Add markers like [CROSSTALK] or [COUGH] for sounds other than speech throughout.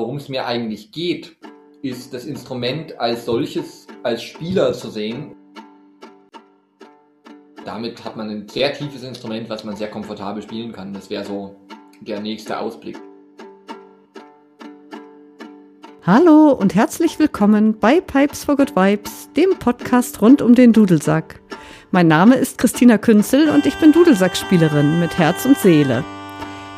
Worum es mir eigentlich geht, ist das Instrument als solches, als Spieler zu sehen. Damit hat man ein sehr tiefes Instrument, was man sehr komfortabel spielen kann. Das wäre so der nächste Ausblick. Hallo und herzlich willkommen bei Pipes for Good Vibes, dem Podcast rund um den Dudelsack. Mein Name ist Christina Künzel und ich bin Dudelsackspielerin mit Herz und Seele.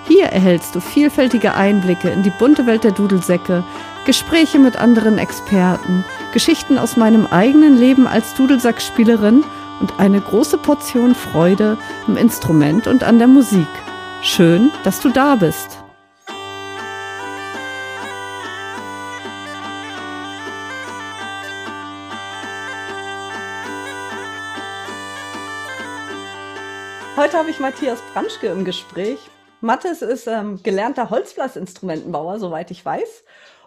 Hier erhältst du vielfältige Einblicke in die bunte Welt der Dudelsäcke, Gespräche mit anderen Experten, Geschichten aus meinem eigenen Leben als Dudelsackspielerin und eine große Portion Freude im Instrument und an der Musik. Schön, dass du da bist. Heute habe ich Matthias Branschke im Gespräch. Mathis ist ähm, gelernter Holzblasinstrumentenbauer, soweit ich weiß.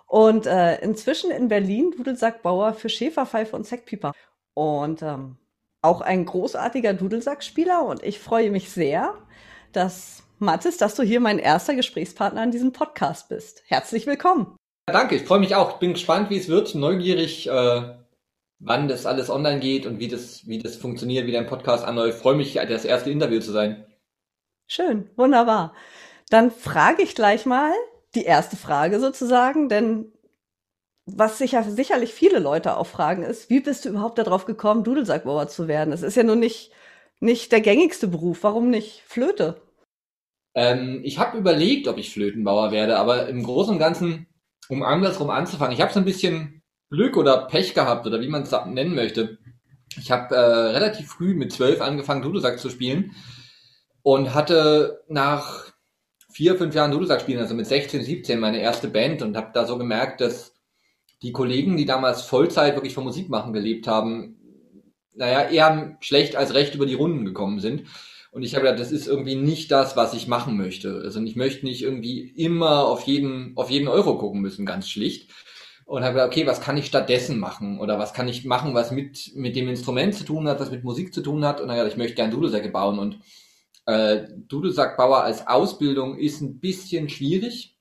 Und äh, inzwischen in Berlin Dudelsackbauer für Schäferpfeife und Sackpieper. Und ähm, auch ein großartiger Dudelsackspieler. Und ich freue mich sehr, dass Mathis, dass du hier mein erster Gesprächspartner in diesem Podcast bist. Herzlich willkommen. Danke, ich freue mich auch. Bin gespannt, wie es wird. Neugierig, äh, wann das alles online geht und wie das, wie das funktioniert, wie dein Podcast anläuft. Freue mich, das erste Interview zu sein. Schön, wunderbar. Dann frage ich gleich mal die erste Frage sozusagen, denn was sicher, sicherlich viele Leute auch fragen ist, wie bist du überhaupt darauf gekommen, Dudelsackbauer zu werden? Es ist ja nun nicht, nicht der gängigste Beruf. Warum nicht Flöte? Ähm, ich habe überlegt, ob ich Flötenbauer werde, aber im Großen und Ganzen, um andersrum anzufangen, ich habe so ein bisschen Glück oder Pech gehabt oder wie man es nennen möchte. Ich habe äh, relativ früh mit zwölf angefangen, Dudelsack zu spielen und hatte nach vier, fünf Jahren Dudelsack spielen, also mit 16, 17 meine erste Band und habe da so gemerkt, dass die Kollegen, die damals Vollzeit wirklich von Musik machen gelebt haben, naja, eher schlecht als recht über die Runden gekommen sind. Und ich habe gedacht, das ist irgendwie nicht das, was ich machen möchte. Also ich möchte nicht irgendwie immer auf jeden, auf jeden Euro gucken müssen, ganz schlicht. Und habe gedacht, okay, was kann ich stattdessen machen? Oder was kann ich machen, was mit, mit dem Instrument zu tun hat, was mit Musik zu tun hat? Und dann gedacht, ich möchte gerne Dudelsäcke bauen. Und äh, Dudelsackbauer als Ausbildung ist ein bisschen schwierig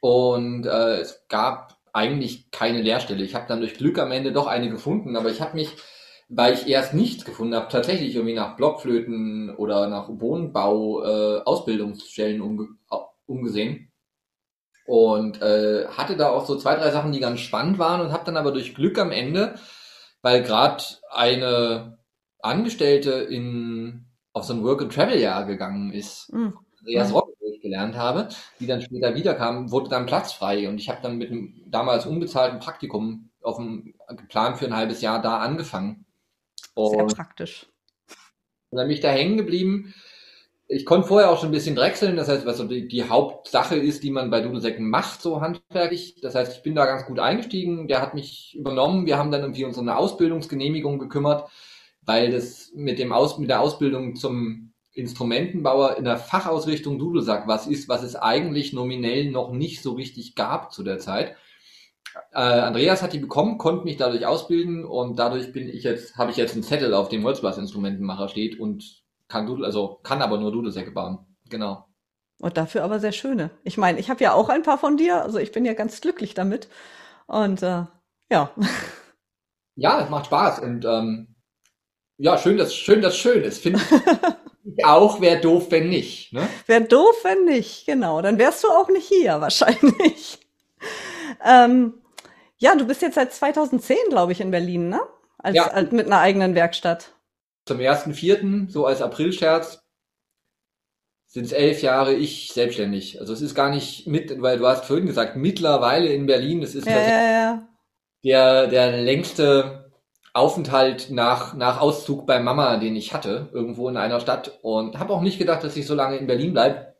und äh, es gab eigentlich keine Lehrstelle. Ich habe dann durch Glück am Ende doch eine gefunden, aber ich habe mich, weil ich erst nichts gefunden habe, tatsächlich irgendwie nach Blockflöten oder nach Wohnbau äh, Ausbildungsstellen umge umgesehen und äh, hatte da auch so zwei, drei Sachen, die ganz spannend waren und habe dann aber durch Glück am Ende, weil gerade eine Angestellte in auf so ein Work-and-Travel-Jahr gegangen ist, mhm. Andreas Rock, wo ich gelernt habe, die dann später wiederkam, wurde dann Platz frei und ich habe dann mit einem damals unbezahlten Praktikum auf dem, geplant für ein halbes Jahr da angefangen. Und Sehr praktisch. Und dann bin ich da hängen geblieben. Ich konnte vorher auch schon ein bisschen drechseln, das heißt, was so die, die Hauptsache ist, die man bei Dudelsäcken macht, so handwerklich. Das heißt, ich bin da ganz gut eingestiegen, der hat mich übernommen, wir haben dann irgendwie uns um eine Ausbildungsgenehmigung gekümmert weil das mit dem Aus, mit der Ausbildung zum Instrumentenbauer in der Fachausrichtung Dudelsack was ist, was es eigentlich nominell noch nicht so richtig gab zu der Zeit. Äh, Andreas hat die bekommen, konnte mich dadurch ausbilden und dadurch bin ich jetzt, habe ich jetzt einen Zettel, auf dem Holzblasinstrumentenmacher steht und kann Dudel, also kann aber nur Dudelsäcke bauen. Genau. Und dafür aber sehr schöne. Ich meine, ich habe ja auch ein paar von dir, also ich bin ja ganz glücklich damit. Und äh, ja. Ja, es macht Spaß und ähm, ja, schön, dass schön, dass schön ist. Finde ich [LAUGHS] auch, wäre doof, wenn nicht. Ne? Wäre doof, wenn nicht, genau. Dann wärst du auch nicht hier, [LAUGHS] wahrscheinlich. ähm, ja, du bist jetzt seit 2010, glaube ich, in Berlin, ne? Als, ja. als, mit einer eigenen Werkstatt. Zum ersten Vierten, so als Aprilscherz, sind es elf Jahre ich selbstständig. Also es ist gar nicht mit, weil du hast vorhin gesagt, mittlerweile in Berlin, das ist ja, ja, ja. der, der längste Aufenthalt nach, nach Auszug bei Mama, den ich hatte, irgendwo in einer Stadt. Und habe auch nicht gedacht, dass ich so lange in Berlin bleibe.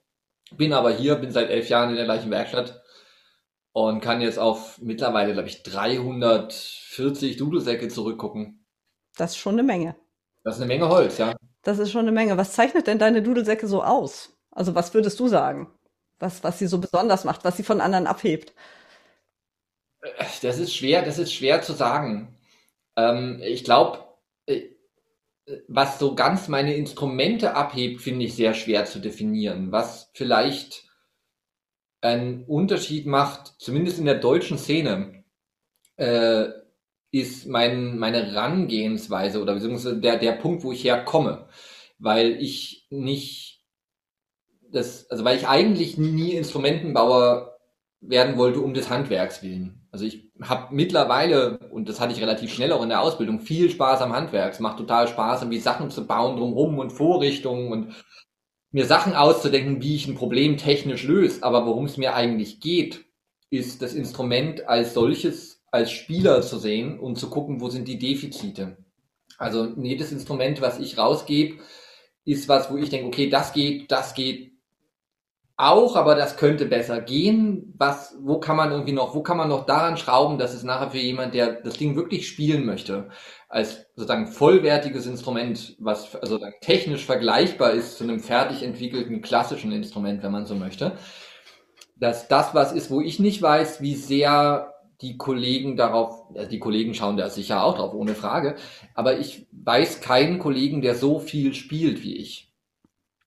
Bin aber hier, bin seit elf Jahren in der gleichen Werkstatt und kann jetzt auf mittlerweile, glaube ich, 340 Dudelsäcke zurückgucken. Das ist schon eine Menge. Das ist eine Menge Holz, ja. Das ist schon eine Menge. Was zeichnet denn deine Dudelsäcke so aus? Also was würdest du sagen? Was, was sie so besonders macht, was sie von anderen abhebt? Das ist schwer, das ist schwer zu sagen. Ähm, ich glaube, äh, was so ganz meine Instrumente abhebt, finde ich sehr schwer zu definieren. Was vielleicht einen Unterschied macht, zumindest in der deutschen Szene, äh, ist mein, meine Herangehensweise oder beziehungsweise der, der Punkt, wo ich herkomme. Weil ich nicht das, also weil ich eigentlich nie Instrumentenbauer werden wollte um des Handwerks willen. Also ich habe mittlerweile, und das hatte ich relativ schnell auch in der Ausbildung, viel Spaß am Handwerk. Es macht total Spaß, irgendwie Sachen zu bauen drumherum und Vorrichtungen und mir Sachen auszudenken, wie ich ein Problem technisch löse. Aber worum es mir eigentlich geht, ist das Instrument als solches, als Spieler zu sehen und zu gucken, wo sind die Defizite. Also jedes Instrument, was ich rausgebe, ist was, wo ich denke, okay, das geht, das geht, auch, aber das könnte besser gehen. Was, wo kann man irgendwie noch, wo kann man noch daran schrauben, dass es nachher für jemand, der das Ding wirklich spielen möchte, als sozusagen vollwertiges Instrument, was also technisch vergleichbar ist zu einem fertig entwickelten klassischen Instrument, wenn man so möchte, dass das was ist, wo ich nicht weiß, wie sehr die Kollegen darauf, also die Kollegen schauen da sicher auch drauf, ohne Frage, aber ich weiß keinen Kollegen, der so viel spielt wie ich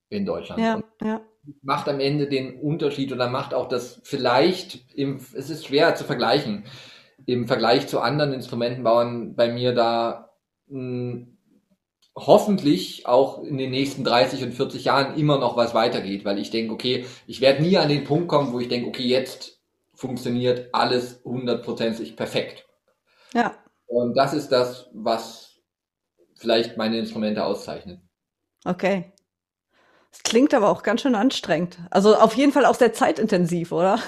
in Deutschland. Ja, ja macht am Ende den Unterschied oder macht auch das vielleicht, im, es ist schwer zu vergleichen, im Vergleich zu anderen Instrumentenbauern bei mir da mh, hm, hoffentlich auch in den nächsten 30 und 40 Jahren immer noch was weitergeht, weil ich denke, okay, ich werde nie an den Punkt kommen, wo ich denke, okay, jetzt funktioniert alles hundertprozentig perfekt. Ja. Und das ist das, was vielleicht meine Instrumente auszeichnet. Okay. Es klingt aber auch ganz schön anstrengend. Also auf jeden Fall auch sehr zeitintensiv, oder?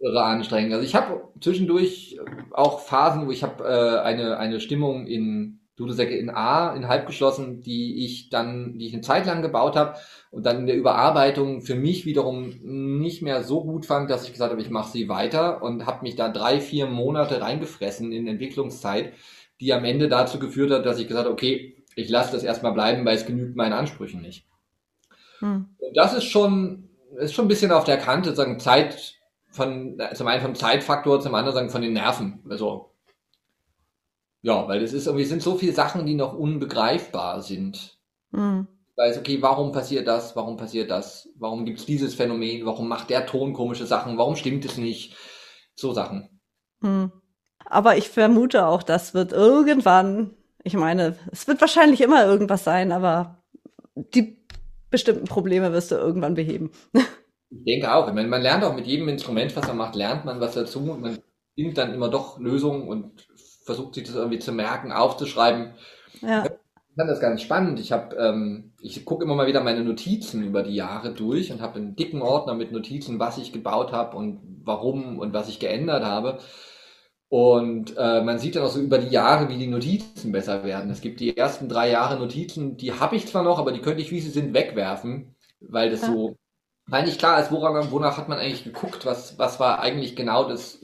Irre anstrengend. Also ich habe zwischendurch auch Phasen, wo ich habe äh, eine, eine Stimmung in Dudelsäcke in A, in halb geschlossen, die ich dann, die ich eine Zeit lang gebaut habe und dann in der Überarbeitung für mich wiederum nicht mehr so gut fand, dass ich gesagt habe, ich mache sie weiter und habe mich da drei, vier Monate reingefressen in Entwicklungszeit, die am Ende dazu geführt hat, dass ich gesagt habe, okay, ich lasse das erstmal bleiben, weil es genügt meinen Ansprüchen nicht. Hm. Das ist schon, ist schon ein bisschen auf der Kante, sagen Zeit von, zum einen vom Zeitfaktor, zum anderen sagen von den Nerven. Also, ja, weil es ist irgendwie, sind so viele Sachen, die noch unbegreifbar sind. Hm. Weiß, okay, warum passiert das? Warum passiert das? Warum gibt es dieses Phänomen? Warum macht der Ton komische Sachen? Warum stimmt es nicht? So Sachen. Hm. Aber ich vermute auch, das wird irgendwann, ich meine, es wird wahrscheinlich immer irgendwas sein, aber die bestimmten Probleme wirst du irgendwann beheben. Ich denke auch. Ich meine, man lernt auch mit jedem Instrument, was man macht, lernt man was dazu. Man findet dann immer doch Lösungen und versucht sich das irgendwie zu merken, aufzuschreiben. Ja. Ich fand das ganz spannend. Ich habe, ähm, ich gucke immer mal wieder meine Notizen über die Jahre durch und habe einen dicken Ordner mit Notizen, was ich gebaut habe und warum und was ich geändert habe. Und äh, man sieht dann auch so über die Jahre, wie die Notizen besser werden. Es gibt die ersten drei Jahre Notizen, die habe ich zwar noch, aber die könnte ich, wie sie sind, wegwerfen, weil das ja. so, weil nicht klar ist, woran, wonach hat man eigentlich geguckt, was, was war eigentlich genau das,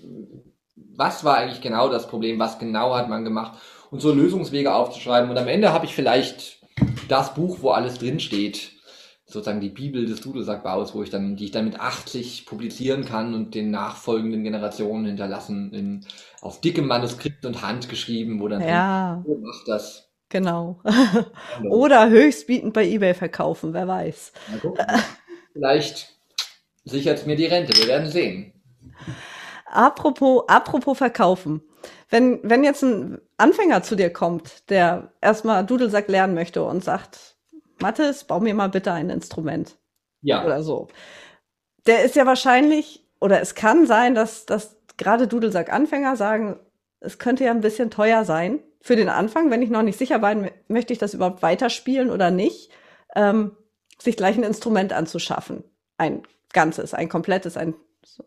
was war eigentlich genau das Problem, was genau hat man gemacht und so Lösungswege aufzuschreiben. Und am Ende habe ich vielleicht das Buch, wo alles drinsteht, sozusagen die Bibel des Dudelsackbaus, wo ich dann, die ich dann mit 80 publizieren kann und den nachfolgenden Generationen hinterlassen in, auf dickem Manuskript und Hand geschrieben, wo dann ja. Drin, macht das. Genau. [LAUGHS] [LAUGHS] Oder höchstbietend bei eBay verkaufen, wer weiß. Vielleicht sichert es mir die Rente, wir werden sehen. Apropos, apropos verkaufen. Wenn, wenn jetzt ein Anfänger zu dir kommt, der erstmal Dudelsack lernen möchte und sagt, Mathis, bau mir mal bitte ein Instrument. Ja. Oder so. Der ist ja wahrscheinlich, oder es kann sein, dass, dass gerade Dudelsack-Anfänger sagen, es könnte ja ein bisschen teuer sein für den Anfang, wenn ich noch nicht sicher bin, möchte ich das überhaupt weiterspielen oder nicht, ähm, sich gleich ein Instrument anzuschaffen. Ein ganzes, ein komplettes, ein. So.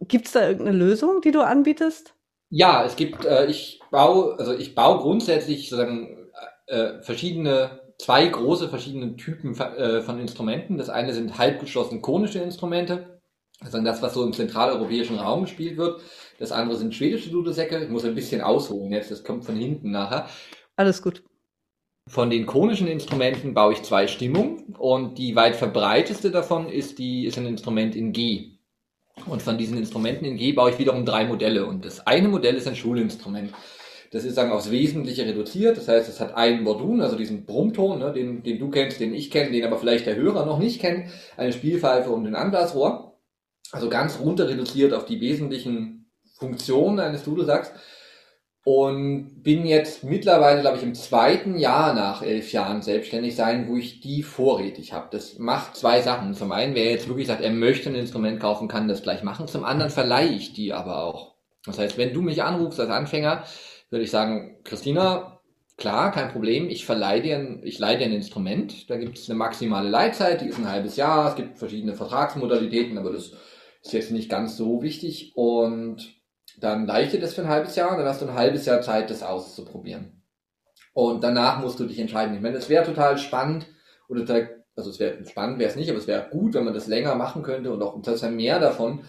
Gibt es da irgendeine Lösung, die du anbietest? Ja, es gibt, äh, ich baue, also ich baue grundsätzlich sozusagen äh, verschiedene zwei große verschiedene Typen äh, von Instrumenten. Das eine sind halbgeschlossen konische Instrumente, also das, was so im zentraleuropäischen Raum gespielt wird. Das andere sind schwedische Dudelsäcke. Ich muss ein bisschen ausholen jetzt, das kommt von hinten nachher. Alles gut. Von den konischen Instrumenten baue ich zwei Stimmungen und die weit verbreiteste davon ist, die, ist ein Instrument in G. Und von diesen Instrumenten in G baue ich wiederum drei Modelle. Und das eine Modell ist ein Schulinstrument. Das ist sagen aufs Wesentliche reduziert. Das heißt, es hat einen Bordun, also diesen Brummton, ne, den, den du kennst, den ich kenne, den aber vielleicht der Hörer noch nicht kennt, eine Spielpfeife und ein Anblasrohr. Also ganz runter reduziert auf die wesentlichen Funktionen eines Dudelsacks. Und bin jetzt mittlerweile, glaube ich, im zweiten Jahr nach elf Jahren selbstständig sein, wo ich die vorrätig habe. Das macht zwei Sachen. Zum einen, wer jetzt wirklich sagt, er möchte ein Instrument kaufen, kann das gleich machen. Zum anderen verleihe ich die aber auch. Das heißt, wenn du mich anrufst als Anfänger, würde ich sagen, Christina, klar, kein Problem, ich verleihe dir, ein, ich leihe dir ein Instrument. Da gibt es eine maximale Leitzeit, die ist ein halbes Jahr. Es gibt verschiedene Vertragsmodalitäten, aber das ist jetzt nicht ganz so wichtig. Und dann leichte das für ein halbes Jahr dann hast du ein halbes Jahr Zeit, das auszuprobieren. Und danach musst du dich entscheiden. Ich meine, es wäre total spannend oder also es wäre spannend wäre es nicht, aber es wäre gut, wenn man das länger machen könnte und auch das mehr davon.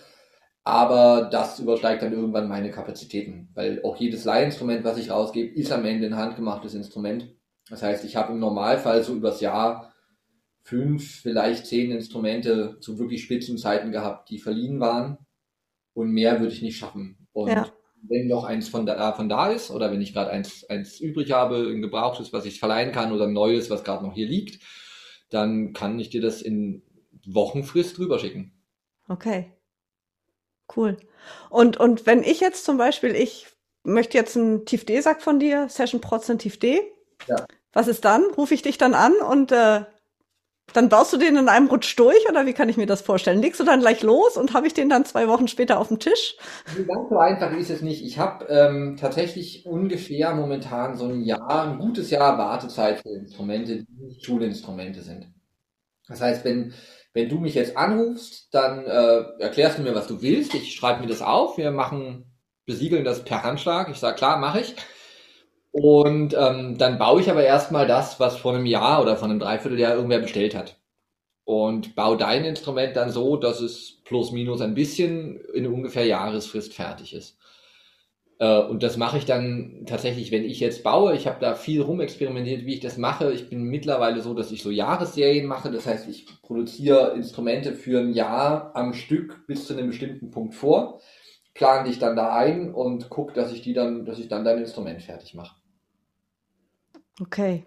Aber das übersteigt dann irgendwann meine Kapazitäten, weil auch jedes Leihinstrument, was ich rausgebe, ist am Ende ein handgemachtes Instrument. Das heißt, ich habe im Normalfall so übers Jahr fünf, vielleicht zehn Instrumente zu wirklich Spitzenzeiten gehabt, die verliehen waren. Und mehr würde ich nicht schaffen. Und ja. wenn noch eins von da, von da ist oder wenn ich gerade eins, eins übrig habe, ein gebrauchtes, was ich verleihen kann oder ein neues, was gerade noch hier liegt, dann kann ich dir das in Wochenfrist drüber schicken. Okay. Cool. Und, und wenn ich jetzt zum Beispiel, ich möchte jetzt einen Tief-D-Sack von dir, Session Protzen Tief-D. Ja. Was ist dann? Rufe ich dich dann an und äh, dann baust du den in einem Rutsch durch oder wie kann ich mir das vorstellen? Legst du dann gleich los und habe ich den dann zwei Wochen später auf dem Tisch? Ganz so einfach ist es nicht. Ich habe ähm, tatsächlich ungefähr momentan so ein Jahr, ein gutes Jahr Wartezeit für Instrumente, die nicht Schulinstrumente sind. Das heißt, wenn, wenn du mich jetzt anrufst, dann äh, erklärst du mir, was du willst. Ich schreibe mir das auf. Wir machen, besiegeln das per Handschlag. Ich sage, klar, mache ich. Und ähm, dann baue ich aber erstmal das, was vor einem Jahr oder vor einem Dreivierteljahr irgendwer bestellt hat. Und baue dein Instrument dann so, dass es plus minus ein bisschen in ungefähr Jahresfrist fertig ist. Äh, und das mache ich dann tatsächlich, wenn ich jetzt baue. Ich habe da viel rumexperimentiert, wie ich das mache. Ich bin mittlerweile so, dass ich so Jahresserien mache. Das heißt, ich produziere Instrumente für ein Jahr am Stück bis zu einem bestimmten Punkt vor plan dich dann da ein und guck, dass ich die dann, dass ich dann dein Instrument fertig mache. Okay.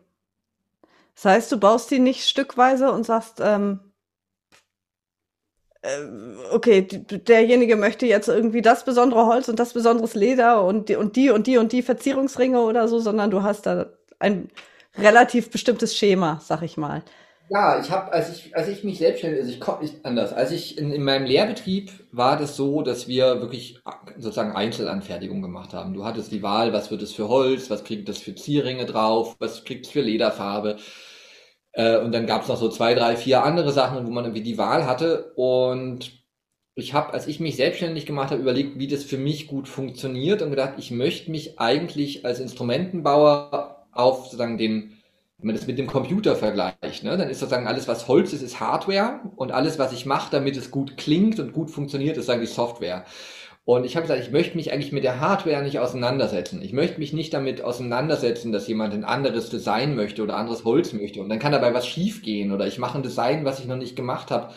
Das heißt, du baust die nicht stückweise und sagst, ähm, äh, okay, derjenige möchte jetzt irgendwie das besondere Holz und das besonderes Leder und die und die und die und die Verzierungsringe oder so, sondern du hast da ein relativ bestimmtes Schema, sag ich mal. Ja, ich habe, als ich, als ich mich selbstständig, also ich komme nicht anders. Als ich in, in meinem Lehrbetrieb war das so, dass wir wirklich sozusagen Einzelanfertigung gemacht haben. Du hattest die Wahl, was wird es für Holz, was kriegt es für Zierringe drauf, was kriegt es für Lederfarbe. Äh, und dann gab es noch so zwei, drei, vier andere Sachen, wo man irgendwie die Wahl hatte. Und ich habe, als ich mich selbstständig gemacht habe, überlegt, wie das für mich gut funktioniert und gedacht, ich möchte mich eigentlich als Instrumentenbauer auf sozusagen den wenn man das mit dem Computer vergleicht, ne, dann ist sozusagen alles, was Holz ist, ist Hardware und alles, was ich mache, damit es gut klingt und gut funktioniert, ist sagen die Software. Und ich habe gesagt, ich möchte mich eigentlich mit der Hardware nicht auseinandersetzen. Ich möchte mich nicht damit auseinandersetzen, dass jemand ein anderes Design möchte oder anderes Holz möchte. Und dann kann dabei was schiefgehen oder ich mache ein Design, was ich noch nicht gemacht habe.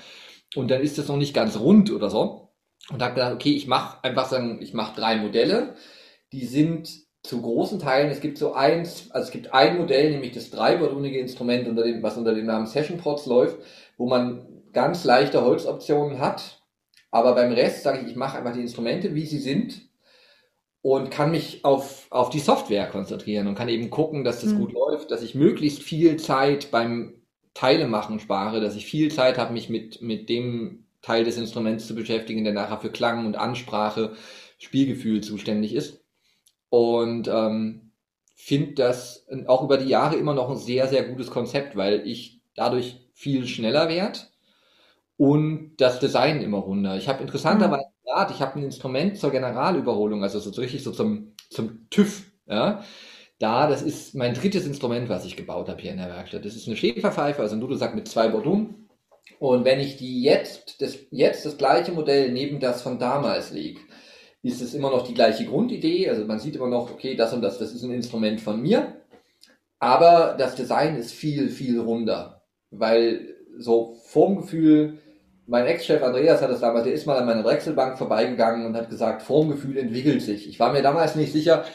Und dann ist das noch nicht ganz rund oder so. Und habe gedacht, okay, ich mache einfach sagen, ich mache drei Modelle. Die sind zu großen Teilen, es gibt so eins, also es gibt ein Modell, nämlich das dreibordunige Instrument, unter dem, was unter dem Namen Session Pots läuft, wo man ganz leichte Holzoptionen hat. Aber beim Rest sage ich, ich mache einfach die Instrumente, wie sie sind und kann mich auf, auf die Software konzentrieren und kann eben gucken, dass das mhm. gut läuft, dass ich möglichst viel Zeit beim Teile machen spare, dass ich viel Zeit habe, mich mit, mit dem Teil des Instruments zu beschäftigen, der nachher für Klang und Ansprache, Spielgefühl zuständig ist. Und ähm, finde das auch über die Jahre immer noch ein sehr, sehr gutes Konzept, weil ich dadurch viel schneller werde und das Design immer runder. Ich habe interessanterweise mhm. gerade, ich habe ein Instrument zur Generalüberholung, also so richtig so zum, zum TÜV, ja. Da, das ist mein drittes Instrument, was ich gebaut habe hier in der Werkstatt. Das ist eine Schäferpfeife, also ein Dudelsack mit zwei Bordun. Und wenn ich die jetzt, das, jetzt das gleiche Modell neben das von damals lege, ist es immer noch die gleiche Grundidee. Also man sieht immer noch, okay, das und das, das ist ein Instrument von mir. Aber das Design ist viel, viel runder. Weil so Formgefühl, mein Ex-Chef Andreas hat das damals, der ist mal an meiner Drechselbank vorbeigegangen und hat gesagt, Formgefühl entwickelt sich. Ich war mir damals nicht sicher,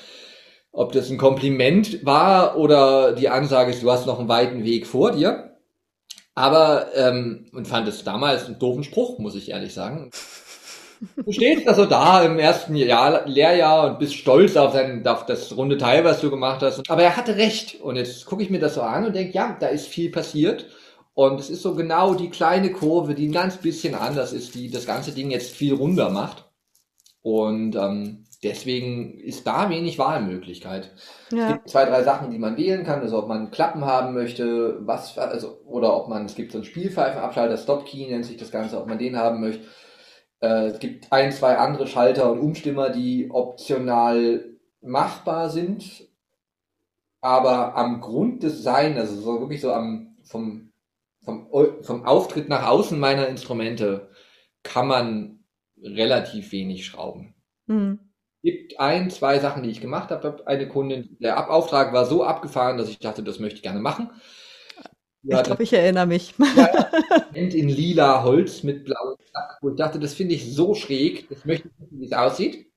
ob das ein Kompliment war oder die Ansage ist, du hast noch einen weiten Weg vor dir. Aber, ähm, und fand es damals einen doofen Spruch, muss ich ehrlich sagen. Du stehst da so da im ersten Jahr, Lehrjahr und bist stolz auf, sein, auf das runde Teil, was du gemacht hast. Aber er hatte recht. Und jetzt gucke ich mir das so an und denke, ja, da ist viel passiert. Und es ist so genau die kleine Kurve, die ein ganz bisschen anders ist, die das ganze Ding jetzt viel runder macht. Und ähm, deswegen ist da wenig Wahlmöglichkeit. Ja. Es gibt zwei, drei Sachen, die man wählen kann, also ob man Klappen haben möchte, was, also, oder ob man, es gibt so einen Spielpfeifenabschalter, Stop Key nennt sich das Ganze, ob man den haben möchte. Äh, es gibt ein, zwei andere Schalter und Umstimmer, die optional machbar sind, aber am Grunddesign, also so wirklich so am, vom, vom, vom Auftritt nach außen meiner Instrumente, kann man relativ wenig schrauben. Mhm gibt ein, zwei Sachen, die ich gemacht habe. Eine Kundin, der Abauftrag war so abgefahren, dass ich dachte, das möchte ich gerne machen. Die ich glaube, ich erinnere mich. Ja, [LAUGHS] in lila Holz mit blauem Lack, wo ich dachte, das finde ich so schräg, das möchte ich wissen, wie es aussieht.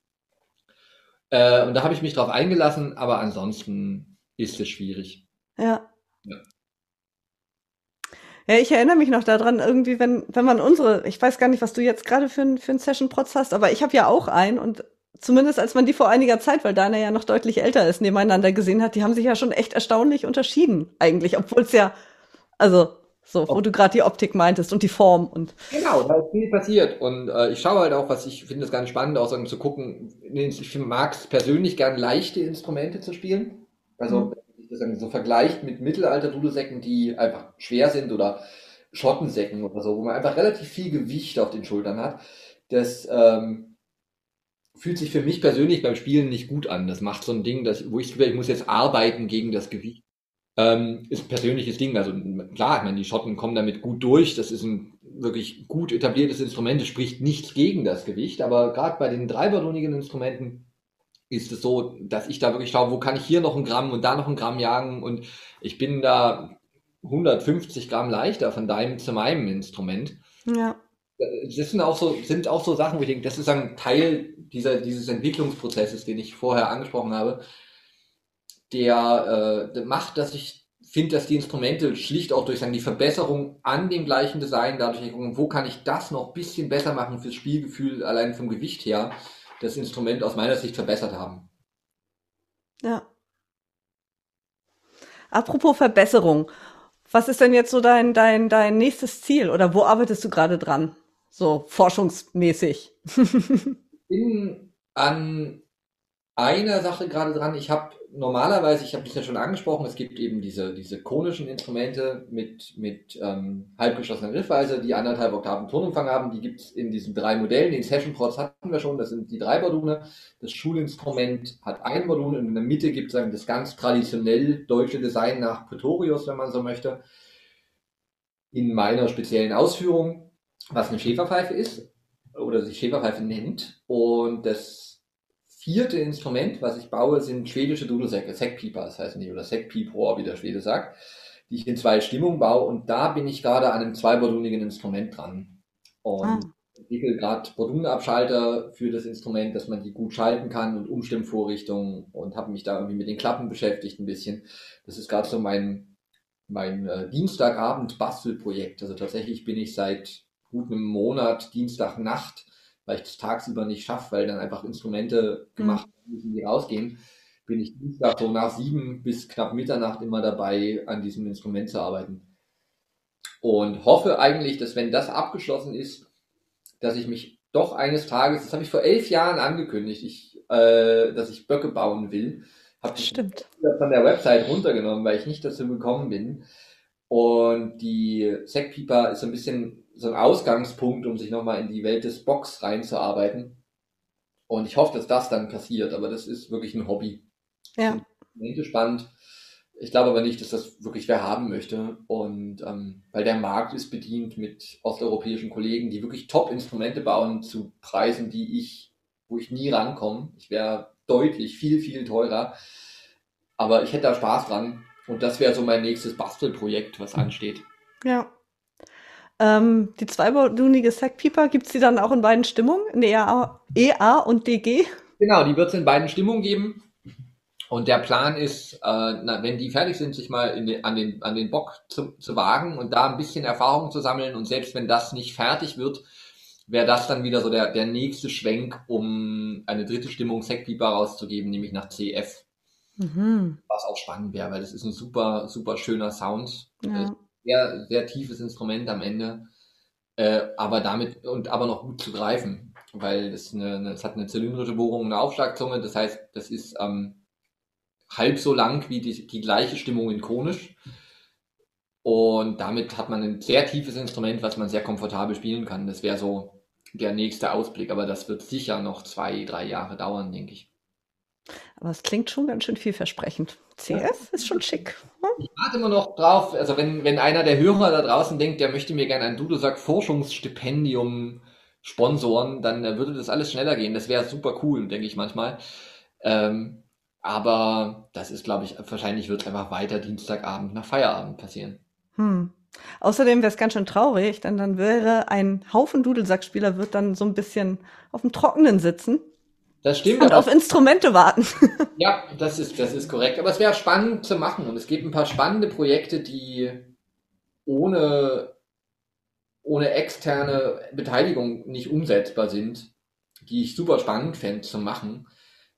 Äh, und da habe ich mich drauf eingelassen, aber ansonsten ist es schwierig. Ja. ja. Ja, ich erinnere mich noch daran, irgendwie, wenn, wenn man unsere, ich weiß gar nicht, was du jetzt gerade für, ein, für einen Session-Protz hast, aber ich habe ja auch einen und zumindest als man die vor einiger Zeit, weil Dana ja noch deutlich älter ist, nebeneinander gesehen hat, die haben sich ja schon echt erstaunlich unterschieden eigentlich, obwohl es ja, also so, wo du gerade die Optik meintest und die Form und. Genau, da ist viel passiert. Und äh, ich schaue halt auch, was ich finde es ganz spannend, auch um zu gucken, ich mag es persönlich gern leichte Instrumente zu spielen. Also, mhm. wenn ich das so vergleicht mit Mittelalter-Dudelsäcken, die einfach schwer sind oder Schottensäcken oder so, wo man einfach relativ viel Gewicht auf den Schultern hat. Das ähm, fühlt sich für mich persönlich beim Spielen nicht gut an. Das macht so ein Ding, dass, wo ich, ich muss jetzt arbeiten gegen das Gewicht. Ähm, ist ein persönliches Ding. Also klar, ich meine, die Schotten kommen damit gut durch. Das ist ein wirklich gut etabliertes Instrument. Es spricht nichts gegen das Gewicht. Aber gerade bei den dreiballonigen Instrumenten ist es so, dass ich da wirklich schaue, wo kann ich hier noch ein Gramm und da noch ein Gramm jagen. Und ich bin da 150 Gramm leichter von deinem zu meinem Instrument. Ja das sind auch so, sind auch so Sachen, wo ich denke, das ist ein Teil dieser, dieses Entwicklungsprozesses, den ich vorher angesprochen habe, der, äh, der macht, dass ich finde, dass die Instrumente schlicht auch durch sagen, die Verbesserung an dem gleichen Design, dadurch, wo kann ich das noch ein bisschen besser machen fürs Spielgefühl, allein vom Gewicht her, das Instrument aus meiner Sicht verbessert haben. Ja. Apropos Verbesserung. Was ist denn jetzt so dein, dein, dein nächstes Ziel oder wo arbeitest du gerade dran? so forschungsmäßig? [LAUGHS] bin an einer Sache gerade dran. Ich habe normalerweise, ich habe das ja schon angesprochen, es gibt eben diese, diese konischen Instrumente mit, mit ähm, halbgeschlossener Griffweise, die anderthalb Oktaven Tonumfang haben. Die gibt es in diesen drei Modellen. Den Session Prods hatten wir schon, das sind die drei Bordune. Das Schulinstrument hat ein Bordune und in der Mitte gibt es das ganz traditionell deutsche Design nach Pretorius, wenn man so möchte. In meiner speziellen Ausführung was eine Schäferpfeife ist oder sich Schäferpfeife nennt. Und das vierte Instrument, was ich baue, sind schwedische Dudelsäcke, Säckpieper, heißen die, oder Säckpiepor, wie der Schwede sagt, die ich in zwei Stimmungen baue. Und da bin ich gerade an einem zweibordunigen Instrument dran. Und ah. entwickle gerade Bordunabschalter für das Instrument, dass man die gut schalten kann und Umstimmvorrichtungen und habe mich da irgendwie mit den Klappen beschäftigt ein bisschen. Das ist gerade so mein, mein äh, Dienstagabend-Bastelprojekt. Also tatsächlich bin ich seit gut einem Monat, Dienstagnacht, weil ich das tagsüber nicht schaffe, weil dann einfach Instrumente mhm. gemacht müssen, die rausgehen, bin ich Dienstag so nach sieben bis knapp Mitternacht immer dabei, an diesem Instrument zu arbeiten. Und hoffe eigentlich, dass wenn das abgeschlossen ist, dass ich mich doch eines Tages, das habe ich vor elf Jahren angekündigt, ich, äh, dass ich Böcke bauen will. Habe Stimmt. von der Website runtergenommen, weil ich nicht dazu gekommen bin. Und die Sackpieper ist so ein bisschen so ein Ausgangspunkt, um sich nochmal in die Welt des Box reinzuarbeiten. Und ich hoffe, dass das dann passiert, aber das ist wirklich ein Hobby. Ja. Spannend. Ich glaube aber nicht, dass das wirklich wer haben möchte. Und ähm, weil der Markt ist bedient mit osteuropäischen Kollegen, die wirklich Top-Instrumente bauen zu Preisen, die ich, wo ich nie rankomme. Ich wäre deutlich viel, viel teurer. Aber ich hätte da Spaß dran. Und das wäre so mein nächstes Bastelprojekt, was ansteht. Ja, ähm, die zweibordunige Sackpieper, gibt es die dann auch in beiden Stimmungen, in EA, EA und DG? Genau, die wird es in beiden Stimmungen geben. Und der Plan ist, äh, na, wenn die fertig sind, sich mal den, an, den, an den Bock zu, zu wagen und da ein bisschen Erfahrung zu sammeln. Und selbst wenn das nicht fertig wird, wäre das dann wieder so der, der nächste Schwenk, um eine dritte Stimmung Sekpipa rauszugeben, nämlich nach CF. Mhm. Was auch spannend wäre, weil das ist ein super, super schöner Sound. Ja. Sehr, sehr tiefes Instrument am Ende. Äh, aber damit und aber noch gut zu greifen, weil es eine, es hat eine zylindrische Bohrung, eine Aufschlagzunge, das heißt, das ist ähm, halb so lang wie die, die gleiche Stimmung in konisch. Und damit hat man ein sehr tiefes Instrument, was man sehr komfortabel spielen kann. Das wäre so der nächste Ausblick, aber das wird sicher noch zwei, drei Jahre dauern, denke ich. Aber es klingt schon ganz schön vielversprechend. Ja. ist schon schick. Hm? Ich warte immer noch drauf, also wenn, wenn einer der Hörer da draußen denkt, der möchte mir gerne ein Dudelsack Forschungsstipendium sponsoren, dann würde das alles schneller gehen. Das wäre super cool, denke ich manchmal. Ähm, aber das ist, glaube ich, wahrscheinlich wird es einfach weiter Dienstagabend nach Feierabend passieren. Hm. Außerdem wäre es ganz schön traurig, denn dann wäre ein Haufen Dudelsackspieler wird dann so ein bisschen auf dem Trockenen sitzen. Das stimmt. Und auf Instrumente warten. [LAUGHS] Ja, das ist, das ist korrekt. Aber es wäre spannend zu machen. Und es gibt ein paar spannende Projekte, die ohne, ohne externe Beteiligung nicht umsetzbar sind, die ich super spannend fände zu machen,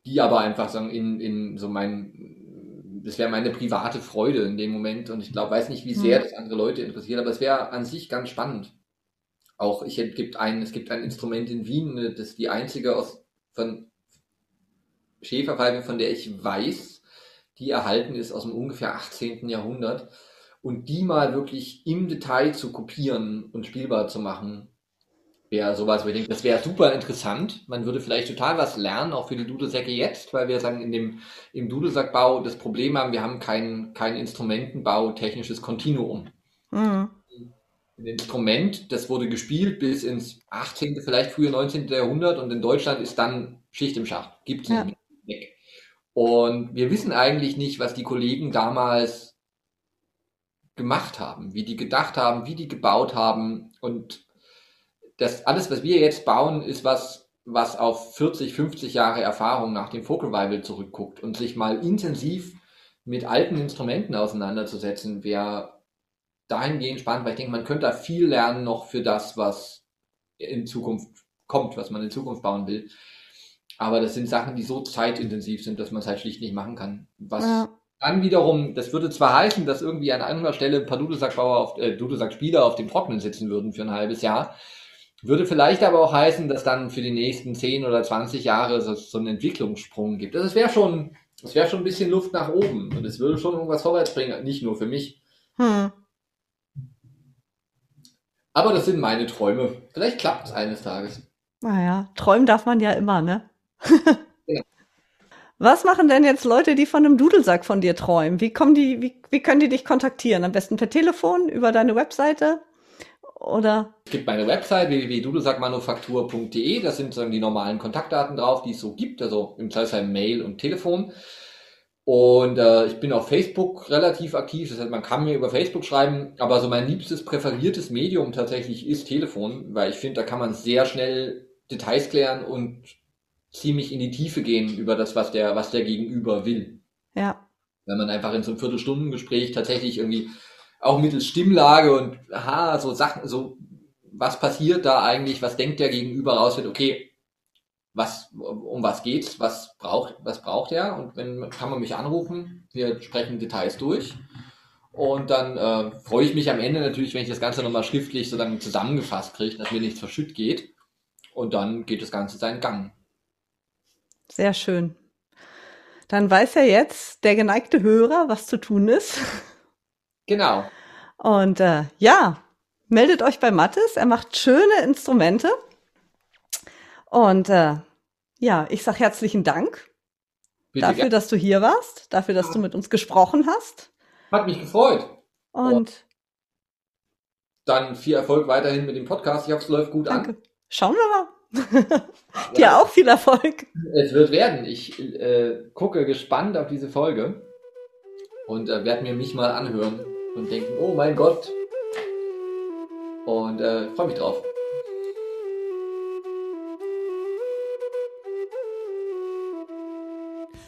die aber einfach sagen, in, in so mein, das wäre meine private Freude in dem Moment und ich glaube, weiß nicht, wie sehr mhm. das andere Leute interessiert, aber es wäre an sich ganz spannend. Auch ich es gibt ein, es gibt ein Instrument in Wien, das ist die einzige aus von Schäferpfeife, von der ich weiß, die erhalten ist aus dem ungefähr 18. Jahrhundert und die mal wirklich im Detail zu kopieren und spielbar zu machen, wäre sowas, wo ich denke, das wäre super interessant. Man würde vielleicht total was lernen, auch für die Dudelsäcke jetzt, weil wir sagen, in dem, im Dudelsackbau das Problem haben, wir haben kein, kein Instrumentenbau, technisches Kontinuum. Mhm. Ein Instrument, das wurde gespielt bis ins 18., vielleicht frühe 19. Jahrhundert und in Deutschland ist dann Schicht im Schacht. Gibt es ja. nicht weg. Und wir wissen eigentlich nicht, was die Kollegen damals gemacht haben, wie die gedacht haben, wie die gebaut haben und das alles, was wir jetzt bauen, ist was, was auf 40, 50 Jahre Erfahrung nach dem Folk Revival zurückguckt und sich mal intensiv mit alten Instrumenten auseinanderzusetzen, wäre dahingehend spannend, weil ich denke, man könnte da viel lernen noch für das, was in Zukunft kommt, was man in Zukunft bauen will. Aber das sind Sachen, die so zeitintensiv sind, dass man es halt schlicht nicht machen kann. Was ja. dann wiederum, das würde zwar heißen, dass irgendwie an anderer Stelle ein paar Dudelsackbauer auf, äh, Dudelsackspieler auf dem Trocknen sitzen würden für ein halbes Jahr, würde vielleicht aber auch heißen, dass dann für die nächsten 10 oder 20 Jahre so, so einen Entwicklungssprung gibt. Das wäre schon, das wäre schon ein bisschen Luft nach oben und es würde schon irgendwas vorwärts bringen, nicht nur für mich. Hm. Aber das sind meine Träume. Vielleicht klappt es eines Tages. Naja, träumen darf man ja immer, ne? [LAUGHS] ja. Was machen denn jetzt Leute, die von einem Dudelsack von dir träumen? Wie kommen die, wie, wie können die dich kontaktieren? Am besten per Telefon, über deine Webseite? Oder? Es gibt meine Website www.dudelsackmanufaktur.de, da sind dann die normalen Kontaktdaten drauf, die es so gibt, also im Zweifelsfall Mail und Telefon. Und äh, ich bin auf Facebook relativ aktiv, das heißt, man kann mir über Facebook schreiben, aber so mein liebstes präferiertes Medium tatsächlich ist Telefon, weil ich finde, da kann man sehr schnell Details klären und ziemlich in die Tiefe gehen über das, was der, was der Gegenüber will. Ja. Wenn man einfach in so einem Viertelstundengespräch tatsächlich irgendwie auch mittels Stimmlage und aha, so Sachen, so was passiert da eigentlich, was denkt der Gegenüber raus wird, okay, was, um was geht's, was braucht, was braucht er und wenn kann man mich anrufen, wir sprechen Details durch und dann äh, freue ich mich am Ende natürlich, wenn ich das Ganze nochmal schriftlich so dann zusammengefasst kriege, dass mir nichts verschütt geht und dann geht das Ganze seinen Gang. Sehr schön. Dann weiß ja jetzt der geneigte Hörer, was zu tun ist. Genau. Und äh, ja, meldet euch bei Mattes. Er macht schöne Instrumente. Und äh, ja, ich sag herzlichen Dank Bitte dafür, dass du hier warst, dafür, dass du mit uns gesprochen hast. Hat mich gefreut. Und, Und dann viel Erfolg weiterhin mit dem Podcast. Ich hoffe, es läuft gut danke. an. Schauen wir mal. Dir ja, auch viel Erfolg. Es wird werden. Ich äh, gucke gespannt auf diese Folge und äh, werde mir mich mal anhören und denken, oh mein Gott. Und äh, freue mich drauf.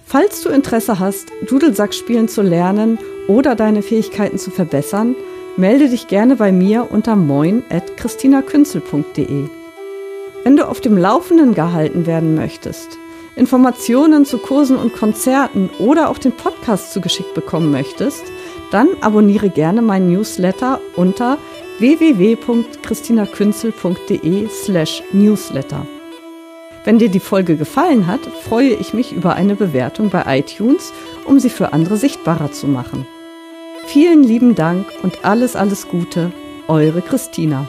Falls du Interesse hast, Dudelsack spielen zu lernen oder deine Fähigkeiten zu verbessern, melde dich gerne bei mir unter moin at christinakünzel.de. Wenn du auf dem Laufenden gehalten werden möchtest, Informationen zu Kursen und Konzerten oder auch den Podcast zugeschickt bekommen möchtest, dann abonniere gerne meinen Newsletter unter www.christinakünzel.de slash newsletter. Wenn dir die Folge gefallen hat, freue ich mich über eine Bewertung bei iTunes, um sie für andere sichtbarer zu machen. Vielen lieben Dank und alles, alles Gute, eure Christina.